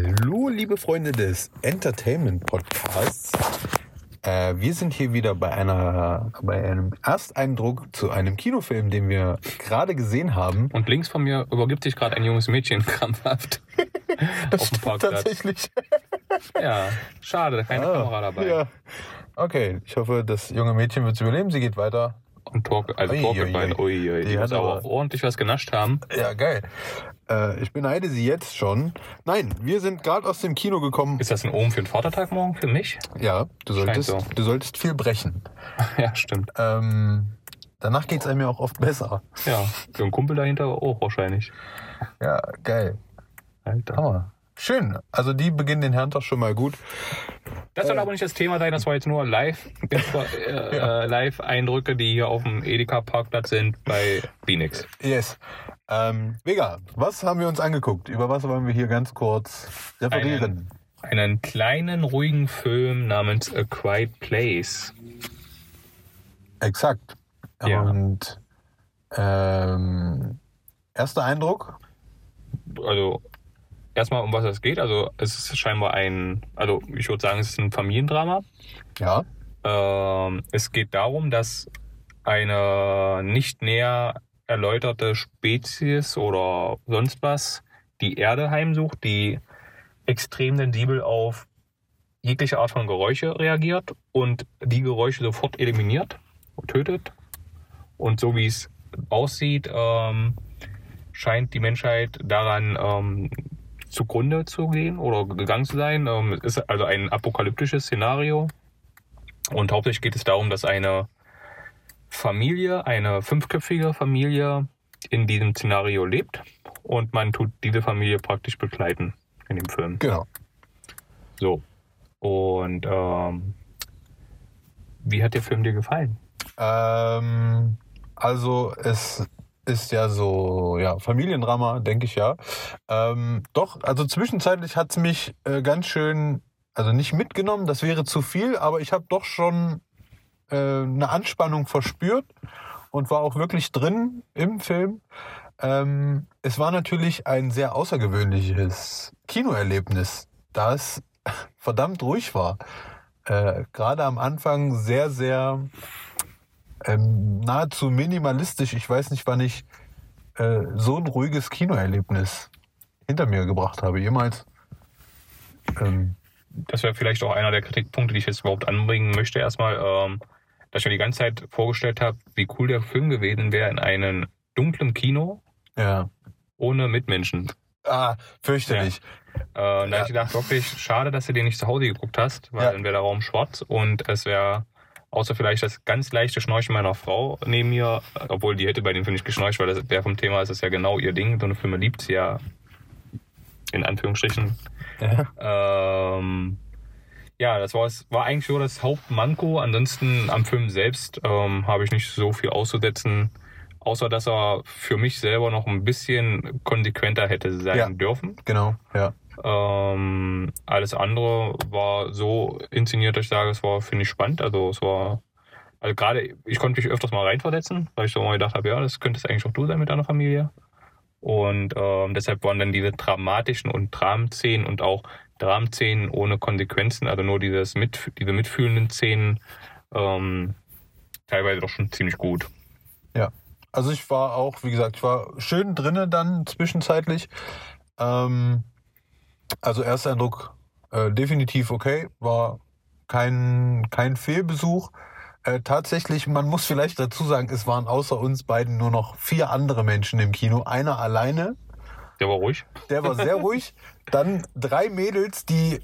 Hallo, liebe Freunde des Entertainment Podcasts. Äh, wir sind hier wieder bei einer, bei einem Ersteindruck zu einem Kinofilm, den wir gerade gesehen haben. Und links von mir übergibt sich gerade ein junges Mädchen krampfhaft. Das auf dem Parkplatz. tatsächlich. Ja, schade, keine Ah, Kamera dabei. Ja. Okay, ich hoffe, das junge Mädchen wird es überleben. Sie geht weiter. Und Torque, also Torque ui, ui. Die die muss aber ordentlich was genascht haben. Ja, geil. Äh, ich beneide sie jetzt schon. Nein, wir sind gerade aus dem Kino gekommen. Ist das ein Ohm für den Vatertag morgen für mich? Ja, du solltest, so. du solltest viel brechen. ja, stimmt. Ähm, danach geht es einem ja auch oft besser. Ja, für einen Kumpel dahinter auch wahrscheinlich. Ja, geil. Alter. Hammer. Schön. Also die beginnen den Herrentag schon mal gut. Das soll aber nicht das Thema sein, das war jetzt nur live, äh, äh, Live-Eindrücke, die hier auf dem Edeka-Parkplatz sind bei Phoenix. Yes. Ähm, Vega, was haben wir uns angeguckt? Über was wollen wir hier ganz kurz referieren? Einen kleinen, ruhigen Film namens A Quiet Place. Exakt. Ja. Und ähm, erster Eindruck? Also erstmal um was es geht. Also es ist scheinbar ein, also ich würde sagen, es ist ein Familiendrama. Ja. Ähm, es geht darum, dass eine nicht näher erläuterte Spezies oder sonst was die Erde heimsucht, die extrem sensibel auf jegliche Art von Geräusche reagiert und die Geräusche sofort eliminiert und tötet. Und so wie es aussieht, ähm, scheint die Menschheit daran ähm, zugrunde zu gehen oder gegangen zu sein. Ähm, es ist also ein apokalyptisches Szenario. Und hauptsächlich geht es darum, dass eine Familie, eine fünfköpfige Familie in diesem Szenario lebt und man tut diese Familie praktisch begleiten in dem Film. Genau. So. Und ähm, wie hat der Film dir gefallen? Ähm, also es ist ja so, ja, Familiendrama, denke ich ja. Ähm, doch, also zwischenzeitlich hat es mich äh, ganz schön, also nicht mitgenommen, das wäre zu viel, aber ich habe doch schon äh, eine Anspannung verspürt und war auch wirklich drin im Film. Ähm, es war natürlich ein sehr außergewöhnliches Kinoerlebnis, da es verdammt ruhig war. Äh, Gerade am Anfang sehr, sehr ähm, nahezu minimalistisch. Ich weiß nicht, wann ich äh, so ein ruhiges Kinoerlebnis hinter mir gebracht habe. Jemals. Ähm, Das wäre vielleicht auch einer der Kritikpunkte, die ich jetzt überhaupt anbringen möchte. Erstmal, ähm, dass ich mir die ganze Zeit vorgestellt habe, wie cool der Film gewesen wäre in einem dunklen Kino ja. ohne Mitmenschen. Ah, fürchterlich. Äh, und da Ja. hab ich gedacht, wirklich schade, dass du den nicht zu Hause geguckt hast, weil Ja. dann wäre der Raum schwarz und es wäre außer vielleicht das ganz leichte Schnarchen meiner Frau neben mir, obwohl die hätte bei dem Film nicht geschnarcht, weil das der vom Thema ist, ist ja genau ihr Ding. So eine Filme liebt sie ja in Anführungsstrichen. Ja. Ähm, ja, das war, es war eigentlich so das Hauptmanko. Ansonsten am Film selbst ähm, habe ich nicht so viel auszusetzen, außer dass er für mich selber noch ein bisschen konsequenter hätte sein Ja. dürfen. Genau, ja. Ähm, alles andere war so inszeniert, dass ich sage, es war, finde ich, spannend. Also es war, also gerade, ich konnte mich öfters mal reinversetzen, weil ich so mal gedacht habe, ja, das könnte es eigentlich auch du sein mit deiner Familie. Und ähm, deshalb waren dann diese dramatischen und Dramenszenen und auch Dramenszenen ohne Konsequenzen, also nur dieses mit, diese mitfühlenden Szenen, ähm, teilweise doch schon ziemlich gut. Also ich war auch, wie gesagt, ich war schön drinne dann zwischenzeitlich. Ähm, also erster Eindruck äh, definitiv okay, war kein, kein Fehlbesuch. Äh, tatsächlich, man muss vielleicht dazu sagen, es waren außer uns beiden nur noch vier andere Menschen im Kino. Einer alleine, Der war ruhig. der war sehr ruhig. Dann drei Mädels, die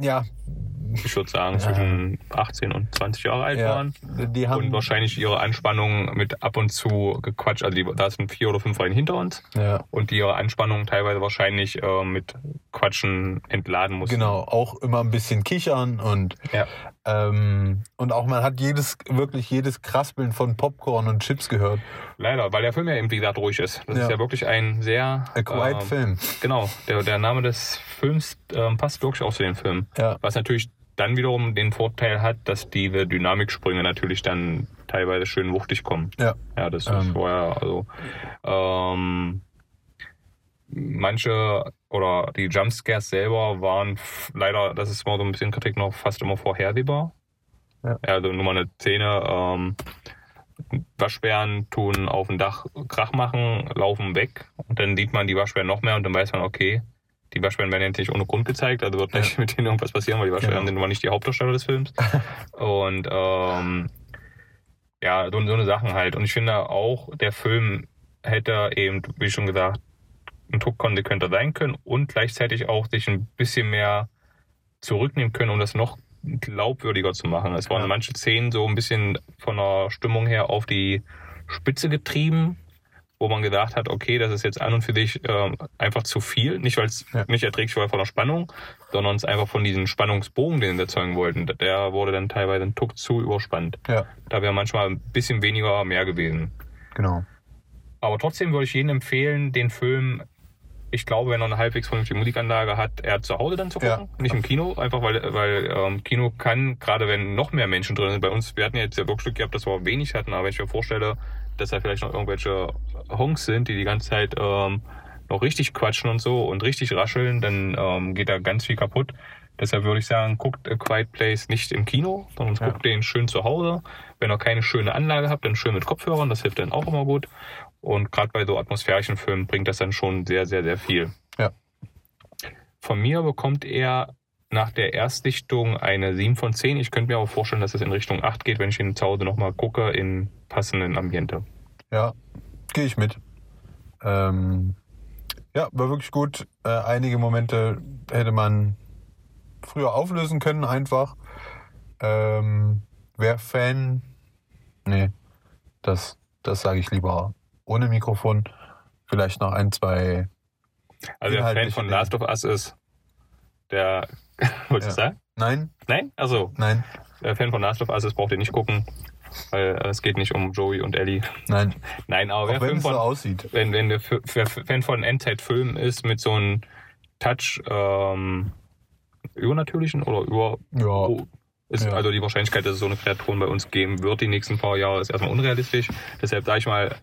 ja, Ich würde sagen, zwischen 18 und 20 Jahre alt waren. die haben und wahrscheinlich ihre Anspannung mit ab und zu gequatscht. Also die, da sind vier oder fünf Reihen hinter uns und die ihre Anspannung teilweise wahrscheinlich äh, mit Quatschen entladen mussten. genau auch immer ein bisschen kichern und. Ähm, und auch man hat jedes, wirklich jedes Kraspeln von Popcorn und Chips gehört. Leider, weil der Film ja eben, wie gesagt, ruhig ist. Das Ja. ist ja wirklich ein sehr... A Quiet ähm, Film. Genau, der, der Name des Films ähm, passt wirklich auch zu dem Film. Ja. Was natürlich dann wiederum den Vorteil hat, dass diese Dynamiksprünge natürlich dann teilweise schön wuchtig kommen. Ja. Ja, das Ähm. ist vorher, also ähm, manche oder die Jumpscares selber waren leider, das ist mal so ein bisschen Kritik noch, fast immer vorhersehbar. Ja. Also nur mal eine Szene, ähm, Waschbären tun auf dem Dach Krach machen, laufen weg und dann sieht man die Waschbären noch mehr und dann weiß man, okay, die Waschbären werden jetzt nicht ohne Grund gezeigt, also wird Ja. nicht mit denen irgendwas passieren, weil die Waschbären Genau. sind mal nicht die Hauptdarsteller des Films. und ähm, ja, so, so eine Sachen halt. Und ich finde auch, der Film hätte eben, wie schon gesagt, ein Tuck konsequenter sein können und gleichzeitig auch sich ein bisschen mehr zurücknehmen können, um das noch glaubwürdiger zu machen. Es waren Ja. manche Szenen so ein bisschen von der Stimmung her auf die Spitze getrieben, wo man gedacht hat, okay, das ist jetzt an und für sich ähm, einfach zu viel. Nicht, weil es Ja. nicht erträglich war von der Spannung, sondern es einfach von diesem Spannungsbogen, den sie erzeugen wollten. Der wurde dann teilweise ein Tuck zu überspannt. Ja, Da wäre manchmal ein bisschen weniger mehr gewesen. genau. Aber trotzdem würde ich jedem empfehlen, den Film, ich glaube, wenn er eine halbwegs vernünftige Musikanlage hat, er zu Hause dann zu Ja. gucken, nicht im Kino, einfach weil, weil ähm, Kino kann, gerade wenn noch mehr Menschen drin sind, bei uns, wir hatten ja jetzt ja wirklich Glück gehabt, dass wir wenig hatten, aber wenn ich mir vorstelle, dass da vielleicht noch irgendwelche Honks sind, die die ganze Zeit ähm, noch richtig quatschen und so und richtig rascheln, dann ähm, geht da ganz viel kaputt. Deshalb würde ich sagen, guckt A Quiet Place nicht im Kino, sondern Ja. guckt den schön zu Hause. Wenn ihr keine schöne Anlage habt, dann schön mit Kopfhörern, das hilft dann auch immer gut. Und gerade bei so atmosphärischen Filmen bringt das dann schon sehr, sehr, sehr viel. Ja. Von mir bekommt er nach der Erstsichtung eine 7 von 10. Ich könnte mir aber vorstellen, dass es in Richtung 8 geht, wenn ich ihn zu Hause nochmal gucke in passenden Ambiente. Ja, gehe ich mit. Ähm, ja, war wirklich gut. Äh, einige Momente hätte man früher auflösen können, einfach. Ähm, wer Fan. Nee, das, das sage ich lieber ohne Mikrofon. Vielleicht noch ein, zwei. Also der Fan von. Last of Us ist der. Wolltest du Ja. sagen? Nein, Nein? Also, nein, der Fan von Last of Us ist, braucht ihr nicht gucken, weil äh, es geht nicht um Joey und Ellie. nein. Nein, aber Auch wer wenn Film es so aussieht. wenn, wenn der wer Fan von Endzeit-Filmen ist mit so einem Touch ähm, übernatürlichen oder über Ja, oh, ist Ja. also die Wahrscheinlichkeit, dass es so eine Kreaturen bei uns geben wird die nächsten paar Jahre, ist erstmal unrealistisch. Deshalb sage ich mal,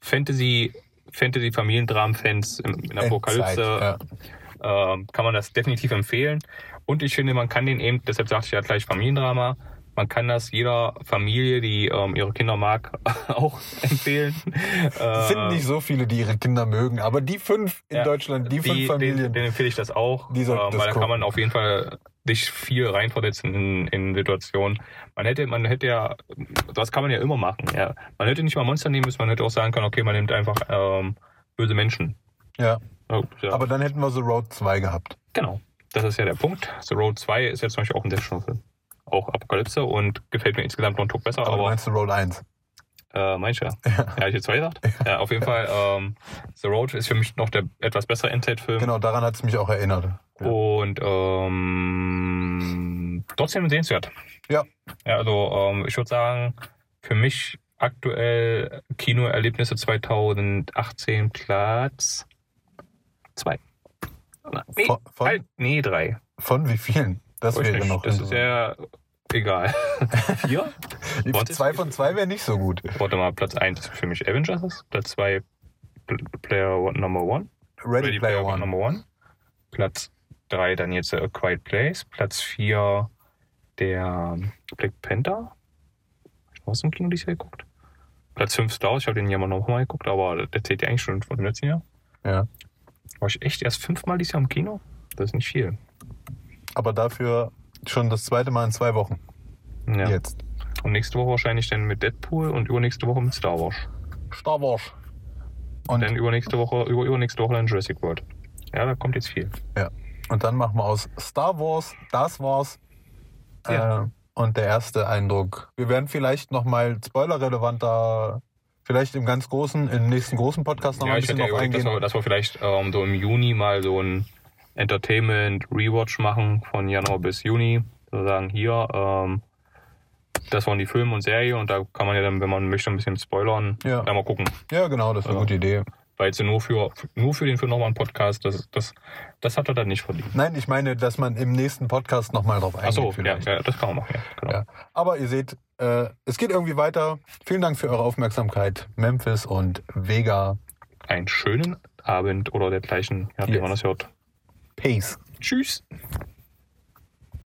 Fantasy, Fantasy Familiendramen-Fans in, in Apokalypse Endzeit, ja. Ähm, kann man das definitiv empfehlen. Und ich finde, man kann den eben, deshalb sagte ich ja gleich Familiendrama, man kann das jeder Familie, die ähm, ihre Kinder mag, auch empfehlen. Es sind nicht so viele, die ihre Kinder mögen, aber die fünf in Ja, Deutschland, die, fünf den, Familien. den empfehle ich das auch, Die ähm, weil da kann man auf jeden Fall sich viel reinversetzen in, in Situationen. Man hätte, man hätte ja, das kann man ja immer machen. Ja. Man hätte nicht mal Monster nehmen müssen, man hätte auch sagen können, okay, man nimmt einfach ähm, böse Menschen. ja, Oh, ja. aber dann hätten wir The Road 2 gehabt. Genau, das ist ja der Punkt. The Road 2 ist jetzt zum Beispiel auch ein sehr schöner Film. Auch Apokalypse und gefällt mir insgesamt noch einen Tuck besser, Aber, du aber meinst The Road 1? äh, meinst du ja. Ja, hab ich jetzt zwei gesagt? Ja, auf jeden Fall, ähm, The Road ist für mich noch der etwas bessere Endzeit-Film. Genau, daran hat es mich auch erinnert. Ja. Und ähm, trotzdem sehenswert. Ja. Ja, also ähm, ich würde sagen, für mich aktuell Kinoerlebnisse 2018 Platz 2. Nee, Von- von- halt, nee, drei. Von wie vielen? Das Weiß wäre nicht, noch. das ist ja egal. Vier? Warte. zwei von zwei wäre nicht so gut. Warte mal, Platz 1 ist für mich Avengers, Platz 2 Player One, Number One. Ready, Player One. Number One. Platz 3 dann jetzt A Quiet Place. Platz 4 der Black Panther. Ich noch was im Kino dieses Jahr geguckt? Platz 5 Star Wars. Ich habe den ja mal nochmal geguckt, aber der zählt ja eigentlich schon von dem letzten Jahr. Ja. War ich echt erst fünfmal dieses Jahr im Kino? Das ist nicht viel. Aber dafür schon das zweite Mal in zwei Wochen. Ja. Jetzt. Und nächste Woche wahrscheinlich dann mit Deadpool und übernächste Woche mit Star Wars. Star Wars. Und dann übernächste Woche, über, übernächste Woche dann Jurassic World. Ja, da kommt jetzt viel. und dann machen wir aus Star Wars, das war's. Ja. Äh, und der erste Eindruck. Wir werden vielleicht nochmal spoilerrelevanter, vielleicht im ganz großen, im nächsten großen Podcast nochmal Ja, ein bisschen hätte ja drauf überlegt, dass eingehen. wir, dass wir vielleicht ähm, so im Juni mal so ein Entertainment-Rewatch machen von Januar bis Juni. So sagen, hier, ähm, das waren die Filme und Serie und da kann man ja dann, wenn man möchte, ein bisschen spoilern. Ja. Dann mal gucken. Ja, genau, das ist eine Ja. gute Idee. Weil jetzt nur für, nur für den Film nochmal ein Podcast, das, das, das hat er dann nicht verdient. Nein, ich meine, dass man im nächsten Podcast nochmal drauf eingeht. Achso, ja, vielleicht. ja, das kann man machen. Ja, genau. Ja. Aber ihr seht, äh, es geht irgendwie weiter. Vielen Dank für eure Aufmerksamkeit. Memphis und Vega. Einen schönen Abend oder dergleichen, ja, wie Yes. man das hört. Peace. Tschüss.